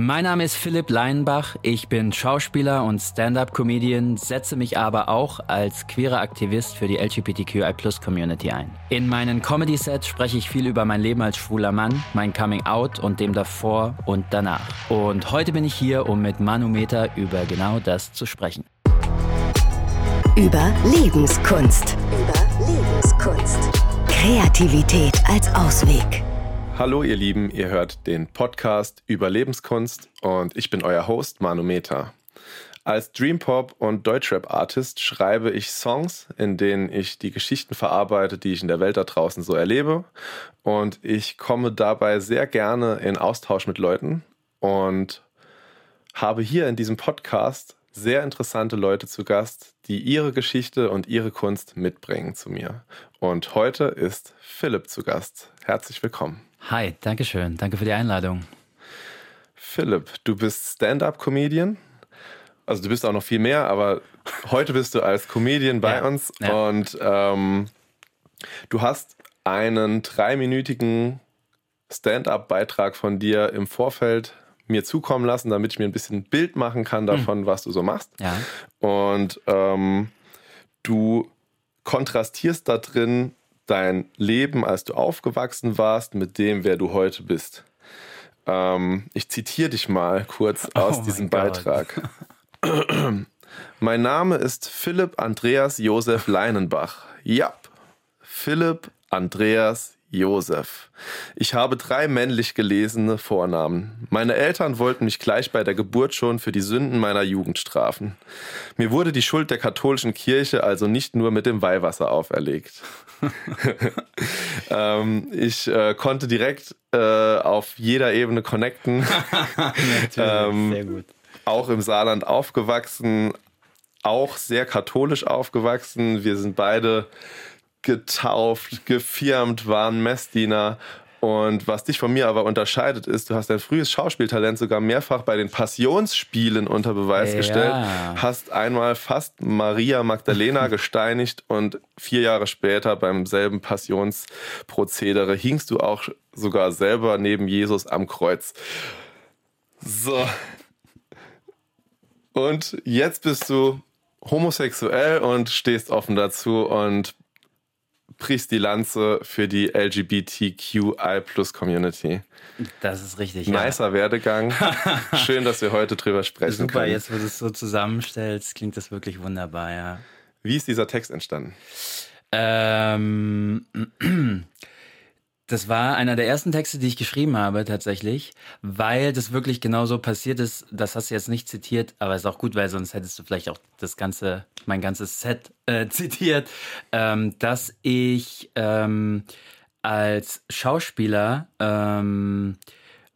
Mein Name ist Philipp Leinbach, ich bin Schauspieler und Stand-up-Comedian, setze mich aber auch als queerer Aktivist für die LGBTQI-Plus-Community ein. In meinen Comedy-Sets spreche ich viel über mein Leben als schwuler Mann, mein Coming-out und dem davor und danach. Und heute bin ich hier, um mit Manometer über genau das zu sprechen. Über Lebenskunst. Über Lebenskunst. Kreativität als Ausweg. Hallo ihr Lieben, ihr hört den Podcast über Lebenskunst und ich bin euer Host Manometer. Als Dreampop und Deutschrap-Artist schreibe ich Songs, in denen ich die Geschichten verarbeite, die ich in der Welt da draußen so erlebe. Und ich komme dabei sehr gerne in Austausch mit Leuten und habe hier in diesem Podcast sehr interessante Leute zu Gast, die ihre Geschichte und ihre Kunst mitbringen zu mir. Und heute ist Philipp zu Gast. Herzlich willkommen. Hi, danke schön. Danke für die Einladung. Philipp, du bist Stand-up-Comedian. Also du bist auch noch viel mehr, aber heute bist du als Comedian bei ja, uns ja. und ähm, du hast einen dreiminütigen Stand-up-Beitrag von dir im Vorfeld mir zukommen lassen, damit ich mir ein bisschen Bild machen kann davon, mhm. was du so machst. Ja. Und ähm, du kontrastierst da drin dein Leben, als du aufgewachsen warst, mit dem, wer du heute bist. Ähm, ich zitiere dich mal kurz oh aus oh diesem Beitrag. mein Name ist Philipp Andreas Josef Leinenbach. Ja, Philipp Andreas Josef. Ich habe drei männlich gelesene Vornamen. Meine Eltern wollten mich gleich bei der Geburt schon für die Sünden meiner Jugend strafen. Mir wurde die Schuld der katholischen Kirche also nicht nur mit dem Weihwasser auferlegt. ähm, ich äh, konnte direkt äh, auf jeder Ebene connecten. ähm, sehr gut. Auch im Saarland aufgewachsen, auch sehr katholisch aufgewachsen. Wir sind beide getauft, gefirmt, waren Messdiener. Und was dich von mir aber unterscheidet, ist, du hast dein frühes Schauspieltalent sogar mehrfach bei den Passionsspielen unter Beweis ja. gestellt, hast einmal fast Maria Magdalena gesteinigt und vier Jahre später beim selben Passionsprozedere hingst du auch sogar selber neben Jesus am Kreuz. So. Und jetzt bist du homosexuell und stehst offen dazu und brichst die Lanze für die LGBTQI Plus Community. Das ist richtig. Nicer ja. Werdegang. Schön, dass wir heute drüber sprechen Super, können. jetzt, wo du es so zusammenstellst, klingt das wirklich wunderbar, ja. Wie ist dieser Text entstanden? Ähm, Das war einer der ersten Texte, die ich geschrieben habe, tatsächlich, weil das wirklich genauso passiert ist. Das hast du jetzt nicht zitiert, aber ist auch gut, weil sonst hättest du vielleicht auch das ganze, mein ganzes Set äh, zitiert, ähm, dass ich ähm, als Schauspieler ähm,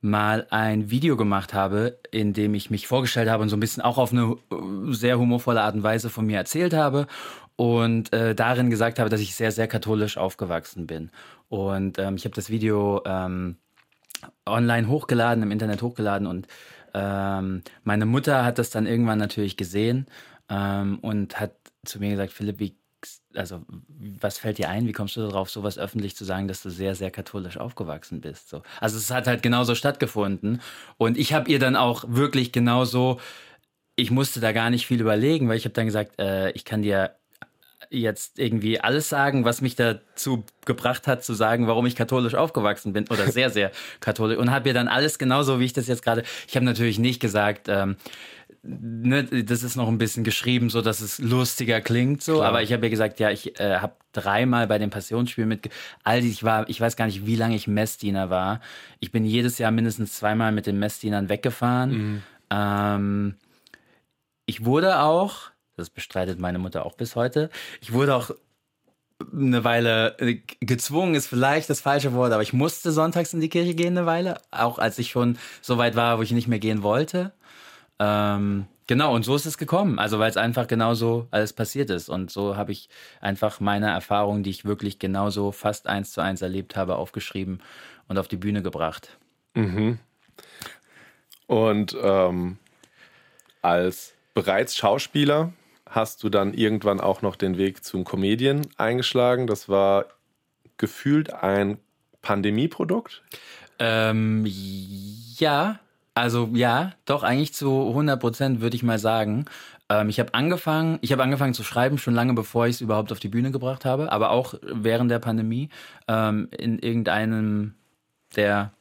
mal ein Video gemacht habe, in dem ich mich vorgestellt habe und so ein bisschen auch auf eine äh, sehr humorvolle Art und Weise von mir erzählt habe und äh, darin gesagt habe, dass ich sehr, sehr katholisch aufgewachsen bin. Und ähm, ich habe das Video ähm, online hochgeladen, im Internet hochgeladen und ähm, meine Mutter hat das dann irgendwann natürlich gesehen ähm, und hat zu mir gesagt, Philipp, wie, also was fällt dir ein? Wie kommst du darauf, sowas öffentlich zu sagen, dass du sehr, sehr katholisch aufgewachsen bist? So. Also es hat halt genauso stattgefunden und ich habe ihr dann auch wirklich genauso ich musste da gar nicht viel überlegen, weil ich habe dann gesagt, äh, ich kann dir jetzt irgendwie alles sagen, was mich dazu gebracht hat, zu sagen, warum ich katholisch aufgewachsen bin oder sehr, sehr katholisch und habe mir dann alles genauso, wie ich das jetzt gerade. Ich habe natürlich nicht gesagt, ähm, ne, das ist noch ein bisschen geschrieben, so dass es lustiger klingt, so. Klar. Aber ich habe ja gesagt, ja, ich äh, habe dreimal bei dem Passionsspiel mit, all ich war, ich weiß gar nicht, wie lange ich Messdiener war. Ich bin jedes Jahr mindestens zweimal mit den Messdienern weggefahren. Mhm. Ähm, ich wurde auch das bestreitet meine Mutter auch bis heute. Ich wurde auch eine Weile äh, gezwungen, ist vielleicht das falsche Wort, aber ich musste sonntags in die Kirche gehen eine Weile, auch als ich schon so weit war, wo ich nicht mehr gehen wollte. Ähm, genau, und so ist es gekommen. Also weil es einfach genauso alles passiert ist. Und so habe ich einfach meine Erfahrungen, die ich wirklich genauso fast eins zu eins erlebt habe, aufgeschrieben und auf die Bühne gebracht. Mhm. Und ähm, als bereits Schauspieler hast du dann irgendwann auch noch den Weg zum Comedian eingeschlagen. Das war gefühlt ein Pandemieprodukt. Ähm, ja, Also ja, doch eigentlich zu 100 Prozent würde ich mal sagen. Ähm, ich habe angefangen, ich habe angefangen zu schreiben schon lange bevor ich es überhaupt auf die Bühne gebracht habe, aber auch während der Pandemie ähm, in irgendeinem der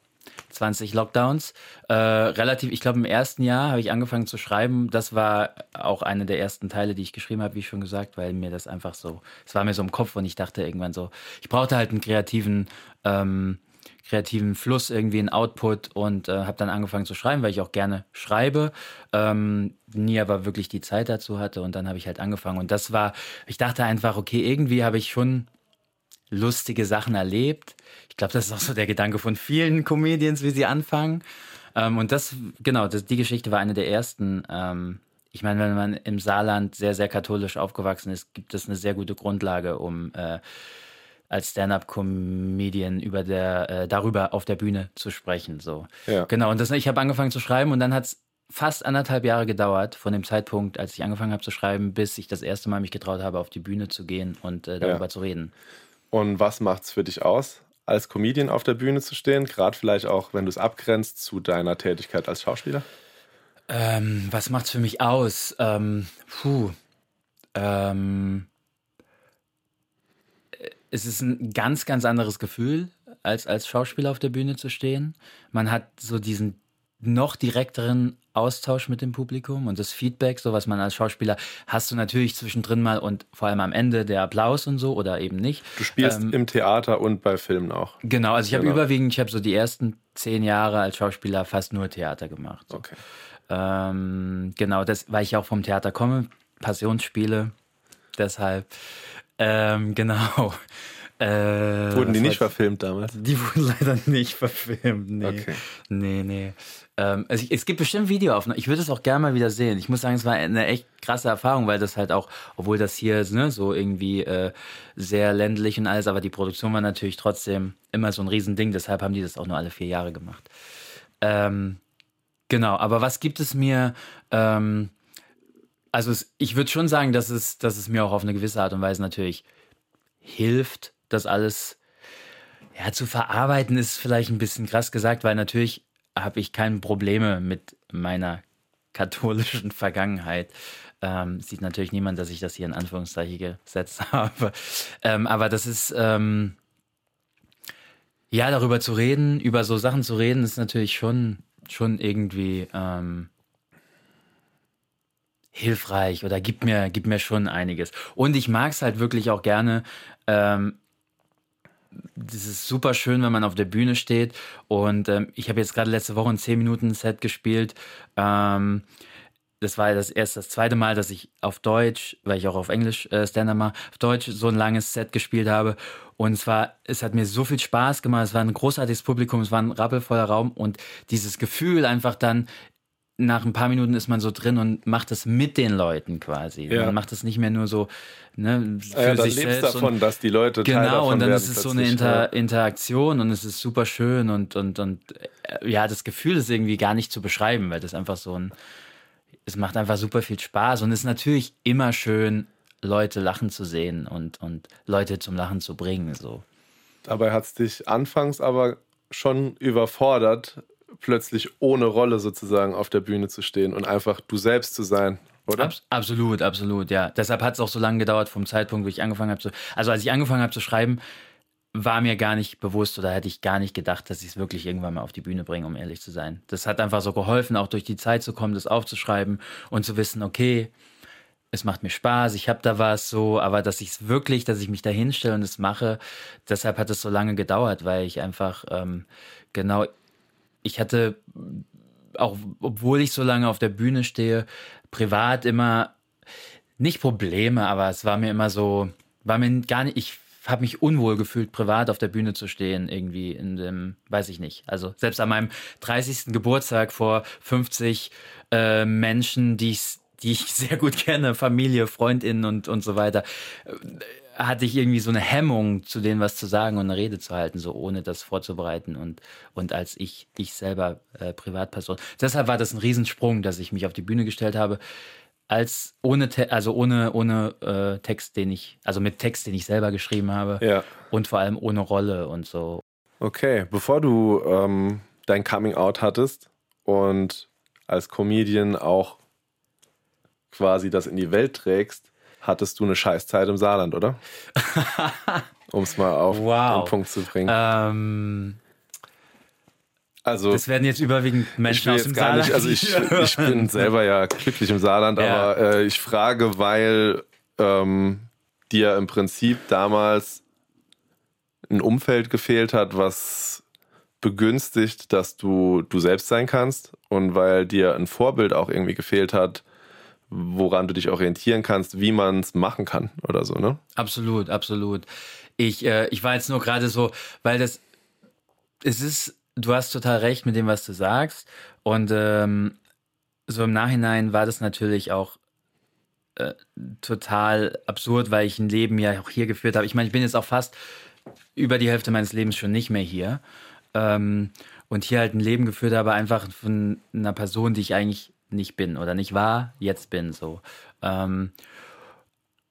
20 Lockdowns. Äh, relativ, ich glaube, im ersten Jahr habe ich angefangen zu schreiben. Das war auch eine der ersten Teile, die ich geschrieben habe, wie schon gesagt, weil mir das einfach so, es war mir so im Kopf und ich dachte irgendwann so, ich brauchte halt einen kreativen ähm, kreativen Fluss, irgendwie einen Output und äh, habe dann angefangen zu schreiben, weil ich auch gerne schreibe, ähm, nie aber wirklich die Zeit dazu hatte und dann habe ich halt angefangen und das war, ich dachte einfach, okay, irgendwie habe ich schon lustige Sachen erlebt. Ich glaube, das ist auch so der Gedanke von vielen Comedians, wie sie anfangen. Ähm, und das, genau, das, die Geschichte war eine der ersten. Ähm, ich meine, wenn man im Saarland sehr, sehr katholisch aufgewachsen ist, gibt es eine sehr gute Grundlage, um äh, als Stand-up-Comedian über der äh, darüber auf der Bühne zu sprechen. So. Ja. Genau. Und das, ich habe angefangen zu schreiben und dann hat es fast anderthalb Jahre gedauert, von dem Zeitpunkt, als ich angefangen habe zu schreiben, bis ich das erste Mal mich getraut habe, auf die Bühne zu gehen und äh, darüber ja. zu reden. Und was macht es für dich aus, als Comedian auf der Bühne zu stehen? Gerade vielleicht auch, wenn du es abgrenzt zu deiner Tätigkeit als Schauspieler? Ähm, was macht es für mich aus? Ähm, puh. Ähm, es ist ein ganz, ganz anderes Gefühl, als als Schauspieler auf der Bühne zu stehen. Man hat so diesen noch direkteren Austausch mit dem Publikum und das Feedback, so was man als Schauspieler hast du natürlich zwischendrin mal und vor allem am Ende der Applaus und so oder eben nicht. Du spielst ähm, im Theater und bei Filmen auch. Genau, also ich genau. habe überwiegend, ich habe so die ersten zehn Jahre als Schauspieler fast nur Theater gemacht. So. Okay. Ähm, genau, das, weil ich auch vom Theater komme, Passionsspiele, deshalb. Ähm, genau. Äh, wurden die nicht verfilmt damals? Die wurden leider nicht verfilmt. Nee. Okay. Nee, nee. Ähm, also es gibt bestimmt Videoaufnahmen. Ich würde es auch gerne mal wieder sehen. Ich muss sagen, es war eine echt krasse Erfahrung, weil das halt auch, obwohl das hier ne, so irgendwie äh, sehr ländlich und alles, aber die Produktion war natürlich trotzdem immer so ein Riesending. Deshalb haben die das auch nur alle vier Jahre gemacht. Ähm, genau, aber was gibt es mir? Ähm, also es, ich würde schon sagen, dass es, dass es mir auch auf eine gewisse Art und Weise natürlich hilft, das alles ja, zu verarbeiten, ist vielleicht ein bisschen krass gesagt, weil natürlich habe ich keine Probleme mit meiner katholischen Vergangenheit. Ähm, sieht natürlich niemand, dass ich das hier in Anführungszeichen gesetzt habe. Ähm, aber das ist, ähm, ja, darüber zu reden, über so Sachen zu reden, ist natürlich schon, schon irgendwie ähm, hilfreich oder gibt mir, gibt mir schon einiges. Und ich mag es halt wirklich auch gerne. Ähm, das ist super schön, wenn man auf der Bühne steht. Und ähm, ich habe jetzt gerade letzte Woche ein 10 Minuten Set gespielt. Ähm, das war das erste, das zweite Mal, dass ich auf Deutsch, weil ich auch auf Englisch äh, Stand-up mache, auf Deutsch so ein langes Set gespielt habe. Und es war, es hat mir so viel Spaß gemacht. Es war ein großartiges Publikum, es war ein rappelvoller Raum und dieses Gefühl einfach dann nach ein paar Minuten ist man so drin und macht das mit den Leuten quasi. Ja. Man macht das nicht mehr nur so ne, für ja, sich selbst. davon, dass die Leute genau Teil davon und dann ist es so eine Inter Interaktion und es ist super schön und und und äh, ja, das Gefühl ist irgendwie gar nicht zu beschreiben, weil das einfach so ein es macht einfach super viel Spaß und es ist natürlich immer schön Leute lachen zu sehen und und Leute zum Lachen zu bringen so. Dabei hat es dich anfangs aber schon überfordert, plötzlich ohne Rolle sozusagen auf der Bühne zu stehen und einfach du selbst zu sein, oder? Abs absolut, absolut, ja. Deshalb hat es auch so lange gedauert vom Zeitpunkt, wo ich angefangen habe zu. Also als ich angefangen habe zu schreiben, war mir gar nicht bewusst oder hätte ich gar nicht gedacht, dass ich es wirklich irgendwann mal auf die Bühne bringe, um ehrlich zu sein. Das hat einfach so geholfen, auch durch die Zeit zu kommen, das aufzuschreiben und zu wissen, okay, es macht mir Spaß, ich habe da was so, aber dass ich es wirklich, dass ich mich da hinstelle und es mache, deshalb hat es so lange gedauert, weil ich einfach ähm, genau ich hatte, auch obwohl ich so lange auf der Bühne stehe, privat immer nicht Probleme, aber es war mir immer so, war mir gar nicht, ich habe mich unwohl gefühlt, privat auf der Bühne zu stehen, irgendwie in dem, weiß ich nicht. Also selbst an meinem 30. Geburtstag vor 50 äh, Menschen, die ich, die ich sehr gut kenne, Familie, Freundinnen und, und so weiter, hatte ich irgendwie so eine Hemmung, zu denen was zu sagen und eine Rede zu halten, so ohne das vorzubereiten und, und als ich, ich selber äh, Privatperson. Deshalb war das ein Riesensprung, dass ich mich auf die Bühne gestellt habe, als ohne, also ohne, ohne äh, Text, den ich, also mit Text, den ich selber geschrieben habe ja. und vor allem ohne Rolle und so. Okay, bevor du ähm, dein Coming Out hattest und als Comedian auch quasi das in die Welt trägst, hattest du eine Scheißzeit im Saarland, oder? um es mal auf wow. den Punkt zu bringen. Ähm, also, das werden jetzt überwiegend Menschen aus dem Saarland. Nicht, also ich, ich, bin selber ja glücklich im Saarland, ja. aber äh, ich frage, weil ähm, dir im Prinzip damals ein Umfeld gefehlt hat, was begünstigt, dass du du selbst sein kannst und weil dir ein Vorbild auch irgendwie gefehlt hat, woran du dich orientieren kannst, wie man es machen kann oder so, ne? Absolut, absolut. Ich, äh, ich war jetzt nur gerade so, weil das, es ist, du hast total recht mit dem, was du sagst. Und ähm, so im Nachhinein war das natürlich auch äh, total absurd, weil ich ein Leben ja auch hier geführt habe. Ich meine, ich bin jetzt auch fast über die Hälfte meines Lebens schon nicht mehr hier. Ähm, und hier halt ein Leben geführt habe, einfach von einer Person, die ich eigentlich nicht bin oder nicht war, jetzt bin so. Ähm,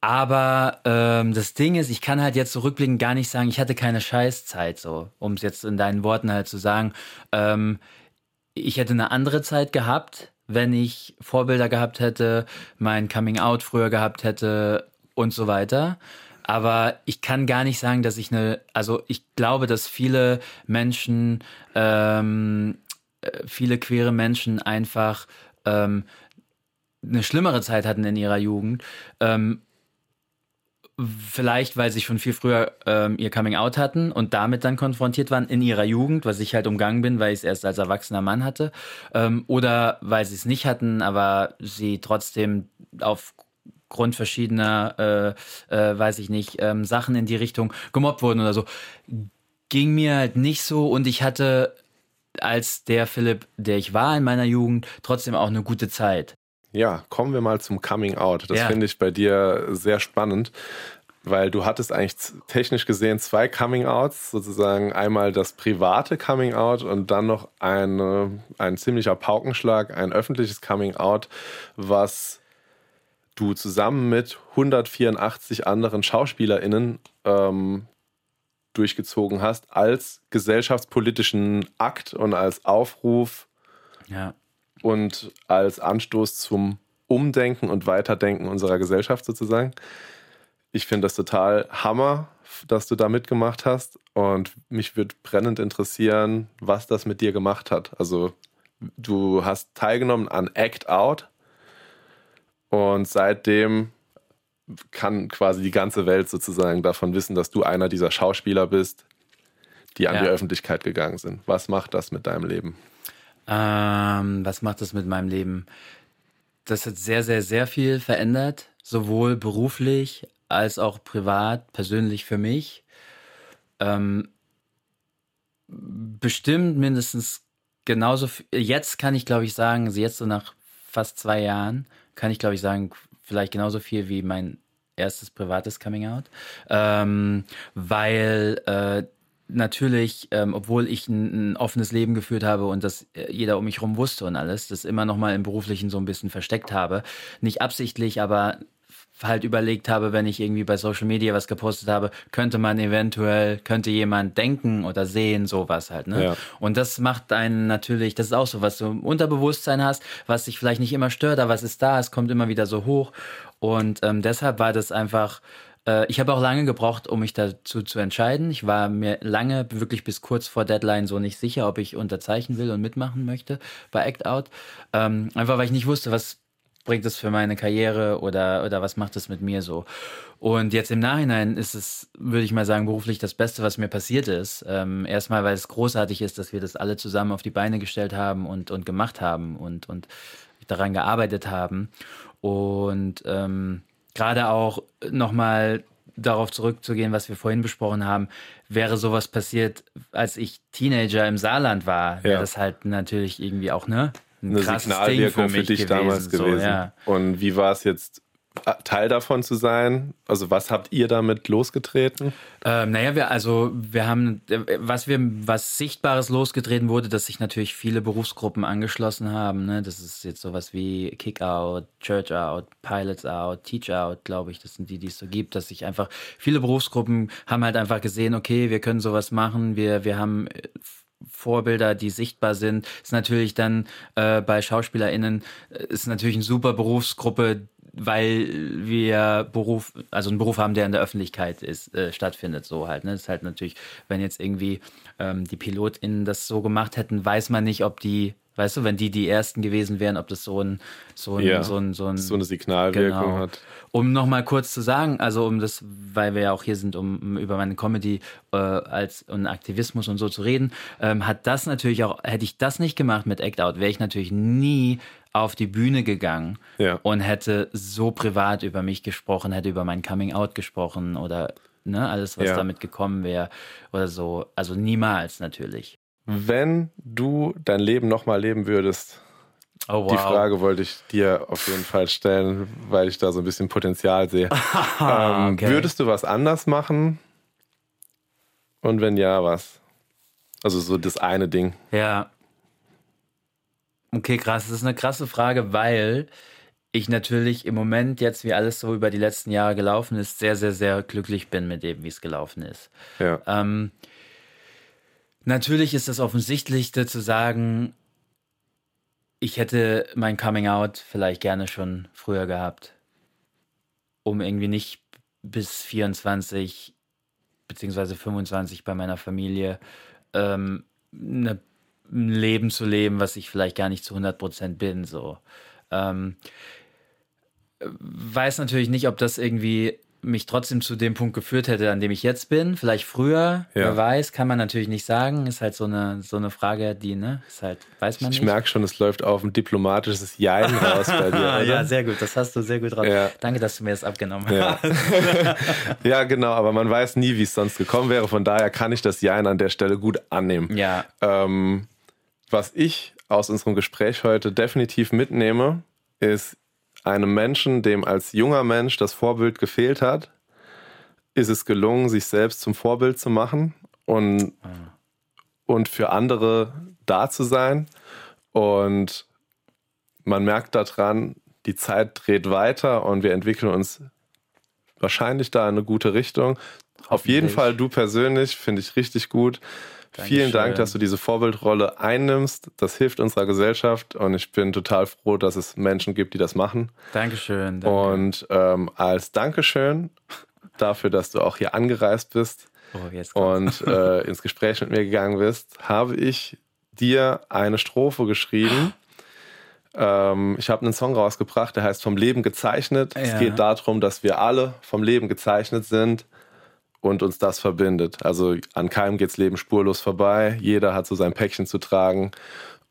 aber ähm, das Ding ist, ich kann halt jetzt zurückblickend so gar nicht sagen, ich hatte keine Scheißzeit, so, um es jetzt in deinen Worten halt zu sagen. Ähm, ich hätte eine andere Zeit gehabt, wenn ich Vorbilder gehabt hätte, mein Coming Out früher gehabt hätte und so weiter. Aber ich kann gar nicht sagen, dass ich eine, also ich glaube, dass viele Menschen, ähm, äh, viele queere Menschen einfach ähm, eine schlimmere Zeit hatten in ihrer Jugend. Ähm, vielleicht, weil sie schon viel früher ähm, ihr Coming Out hatten und damit dann konfrontiert waren in ihrer Jugend, was ich halt umgangen bin, weil ich es erst als erwachsener Mann hatte. Ähm, oder weil sie es nicht hatten, aber sie trotzdem aufgrund verschiedener, äh, äh, weiß ich nicht, ähm, Sachen in die Richtung gemobbt wurden oder so. Ging mir halt nicht so und ich hatte als der Philipp, der ich war in meiner Jugend, trotzdem auch eine gute Zeit. Ja, kommen wir mal zum Coming Out. Das ja. finde ich bei dir sehr spannend, weil du hattest eigentlich technisch gesehen zwei Coming Outs, sozusagen einmal das private Coming Out und dann noch eine, ein ziemlicher Paukenschlag, ein öffentliches Coming Out, was du zusammen mit 184 anderen SchauspielerInnen ähm, durchgezogen hast als gesellschaftspolitischen Akt und als Aufruf ja. und als Anstoß zum Umdenken und Weiterdenken unserer Gesellschaft sozusagen. Ich finde das total Hammer, dass du da mitgemacht hast und mich würde brennend interessieren, was das mit dir gemacht hat. Also du hast teilgenommen an Act Out und seitdem kann quasi die ganze Welt sozusagen davon wissen, dass du einer dieser Schauspieler bist, die an ja. die Öffentlichkeit gegangen sind. Was macht das mit deinem Leben? Ähm, was macht das mit meinem Leben? Das hat sehr, sehr, sehr viel verändert, sowohl beruflich als auch privat, persönlich für mich. Ähm, bestimmt mindestens genauso. Jetzt kann ich, glaube ich, sagen, also jetzt so nach fast zwei Jahren, kann ich, glaube ich, sagen, vielleicht genauso viel wie mein erstes privates Coming Out, ähm, weil äh, natürlich, ähm, obwohl ich ein, ein, offenes Leben geführt habe und das äh, jeder um mich herum wusste und alles, das immer noch mal im Beruflichen so ein bisschen versteckt habe, nicht absichtlich, aber halt überlegt habe, wenn ich irgendwie bei Social Media was gepostet habe, könnte man eventuell, könnte jemand denken oder sehen, sowas halt. Ne? Ja. Und das macht einen natürlich, das ist auch so, was du im Unterbewusstsein hast, was dich vielleicht nicht immer stört, aber was ist da, es kommt immer wieder so hoch. Und ähm, deshalb war das einfach, äh, ich habe auch lange gebraucht, um mich dazu zu entscheiden. Ich war mir lange, wirklich bis kurz vor Deadline so nicht sicher, ob ich unterzeichnen will und mitmachen möchte bei Act Out. Ähm, einfach weil ich nicht wusste, was bringt es für meine Karriere oder, oder was macht es mit mir so? Und jetzt im Nachhinein ist es, würde ich mal sagen, beruflich das Beste, was mir passiert ist. Ähm, erstmal, weil es großartig ist, dass wir das alle zusammen auf die Beine gestellt haben und, und gemacht haben und, und daran gearbeitet haben. Und ähm, gerade auch nochmal darauf zurückzugehen, was wir vorhin besprochen haben, wäre sowas passiert, als ich Teenager im Saarland war, wäre ja. das halt natürlich irgendwie auch, ne? Ein eine Signalwirkung für, für dich gewesen, damals gewesen. So, ja. Und wie war es jetzt, äh, Teil davon zu sein? Also was habt ihr damit losgetreten? Ähm, naja, wir, also wir haben, äh, was wir, was Sichtbares losgetreten wurde, dass sich natürlich viele Berufsgruppen angeschlossen haben. Ne? Das ist jetzt sowas wie Kick-Out, Church-Out, Pilots-Out, Teach-Out, glaube ich. Das sind die, die es so gibt, dass sich einfach viele Berufsgruppen haben halt einfach gesehen, okay, wir können sowas machen, wir, wir haben äh, Vorbilder, die sichtbar sind. Ist natürlich dann äh, bei SchauspielerInnen äh, ist natürlich eine super Berufsgruppe, weil wir Beruf, also einen Beruf haben, der in der Öffentlichkeit ist, äh, stattfindet, so halt. Ne? Das ist halt natürlich, wenn jetzt irgendwie ähm, die PilotInnen das so gemacht hätten, weiß man nicht, ob die Weißt du, wenn die die ersten gewesen wären, ob das so ein so ein, ja, so, ein, so, ein, so eine Signalwirkung genau. hat. Um nochmal kurz zu sagen, also um das, weil wir ja auch hier sind, um, um über meine Comedy äh, als und Aktivismus und so zu reden, ähm, hat das natürlich auch, hätte ich das nicht gemacht mit Act Out, wäre ich natürlich nie auf die Bühne gegangen ja. und hätte so privat über mich gesprochen, hätte über mein Coming Out gesprochen oder ne, alles, was ja. damit gekommen wäre oder so. Also niemals natürlich. Wenn du dein Leben nochmal leben würdest, oh, wow. die Frage wollte ich dir auf jeden Fall stellen, weil ich da so ein bisschen Potenzial sehe. ähm, okay. Würdest du was anders machen? Und wenn ja, was? Also so das eine Ding. Ja, Okay, krass. Das ist eine krasse Frage, weil ich natürlich im Moment jetzt, wie alles so über die letzten Jahre gelaufen ist, sehr, sehr, sehr glücklich bin mit dem, wie es gelaufen ist. Ja. Ähm, natürlich ist das Offensichtlichste zu sagen, ich hätte mein Coming Out vielleicht gerne schon früher gehabt, um irgendwie nicht bis 24 beziehungsweise 25 bei meiner Familie ähm, eine ein Leben zu leben, was ich vielleicht gar nicht zu 100 Prozent bin. So. Ähm, weiß natürlich nicht, ob das irgendwie mich trotzdem zu dem Punkt geführt hätte, an dem ich jetzt bin. Vielleicht früher, ja. wer weiß, kann man natürlich nicht sagen. Ist halt so eine, so eine Frage, die, ne, ist halt, weiß man nicht. Ich merke schon, es läuft auf ein diplomatisches Jein raus bei dir. Oder? ja, sehr gut, das hast du sehr gut raus. Ja. Danke, dass du mir das abgenommen ja. hast. ja, genau, aber man weiß nie, wie es sonst gekommen wäre. Von daher kann ich das Jein an der Stelle gut annehmen. Ja. Ähm, was ich aus unserem Gespräch heute definitiv mitnehme, ist einem Menschen, dem als junger Mensch das Vorbild gefehlt hat, ist es gelungen, sich selbst zum Vorbild zu machen und, und für andere da zu sein. Und man merkt daran, die Zeit dreht weiter und wir entwickeln uns wahrscheinlich da in eine gute Richtung. Auf jeden Fall du persönlich finde ich richtig gut. Dankeschön. Vielen Dank, dass du diese Vorbildrolle einnimmst. Das hilft unserer Gesellschaft und ich bin total froh, dass es Menschen gibt, die das machen. Dankeschön. Danke. Und ähm, als Dankeschön dafür, dass du auch hier angereist bist oh, und äh, ins Gespräch mit mir gegangen bist, habe ich dir eine Strophe geschrieben. Ähm, ich habe einen Song rausgebracht, der heißt Vom Leben gezeichnet. Ja. Es geht darum, dass wir alle vom Leben gezeichnet sind und uns das verbindet. Also an keinem geht's Leben spurlos vorbei. Jeder hat so sein Päckchen zu tragen.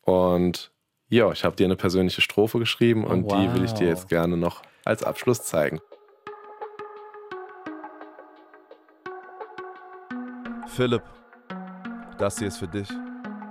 Und ja, ich habe dir eine persönliche Strophe geschrieben und wow. die will ich dir jetzt gerne noch als Abschluss zeigen. Philipp, das hier ist für dich.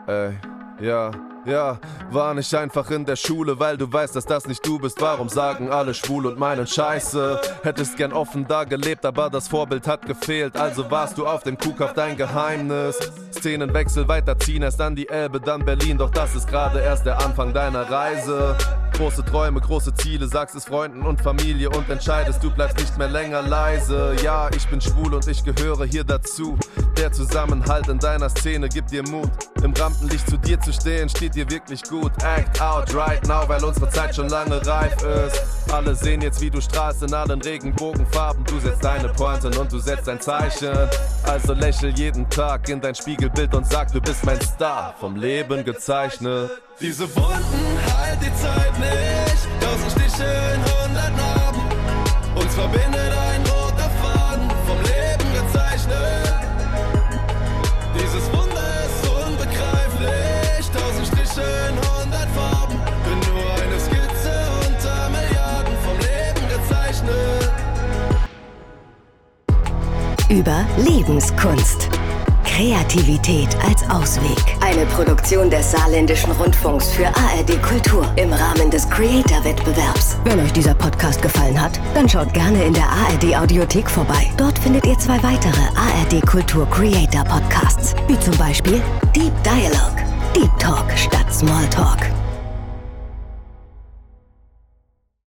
Ey, ja. Ja, war nicht einfach in der Schule, weil du weißt, dass das nicht du bist. Warum sagen alle schwul und meinen Scheiße? Hättest gern offen da gelebt, aber das Vorbild hat gefehlt. Also warst du auf dem Kuhkauf dein Geheimnis. Szenenwechsel weiterziehen, erst an die Elbe, dann Berlin. Doch das ist gerade erst der Anfang deiner Reise. Große Träume, große Ziele, sagst es Freunden und Familie und entscheidest, du bleibst nicht mehr länger leise. Ja, ich bin schwul und ich gehöre hier dazu. Der Zusammenhalt in deiner Szene gibt dir Mut. Im Rampenlicht zu dir zu stehen, steht dir wirklich gut. Act out right now, weil unsere Zeit schon lange reif ist. Alle sehen jetzt, wie du strahlst in allen Regenbogenfarben. Du setzt deine Pointen und du setzt ein Zeichen. Also lächel jeden Tag in dein Spiegelbild und sag, du bist mein Star, vom Leben gezeichnet. Diese Wunden heilt die Zeit nicht. Tausend Stiche in hundert Narben. Uns verbindet Über Lebenskunst. Kreativität als Ausweg. Eine Produktion des Saarländischen Rundfunks für ARD Kultur im Rahmen des Creator-Wettbewerbs. Wenn euch dieser Podcast gefallen hat, dann schaut gerne in der ARD Audiothek vorbei. Dort findet ihr zwei weitere ARD Kultur Creator Podcasts, wie zum Beispiel Deep Dialogue, Deep Talk statt Small Talk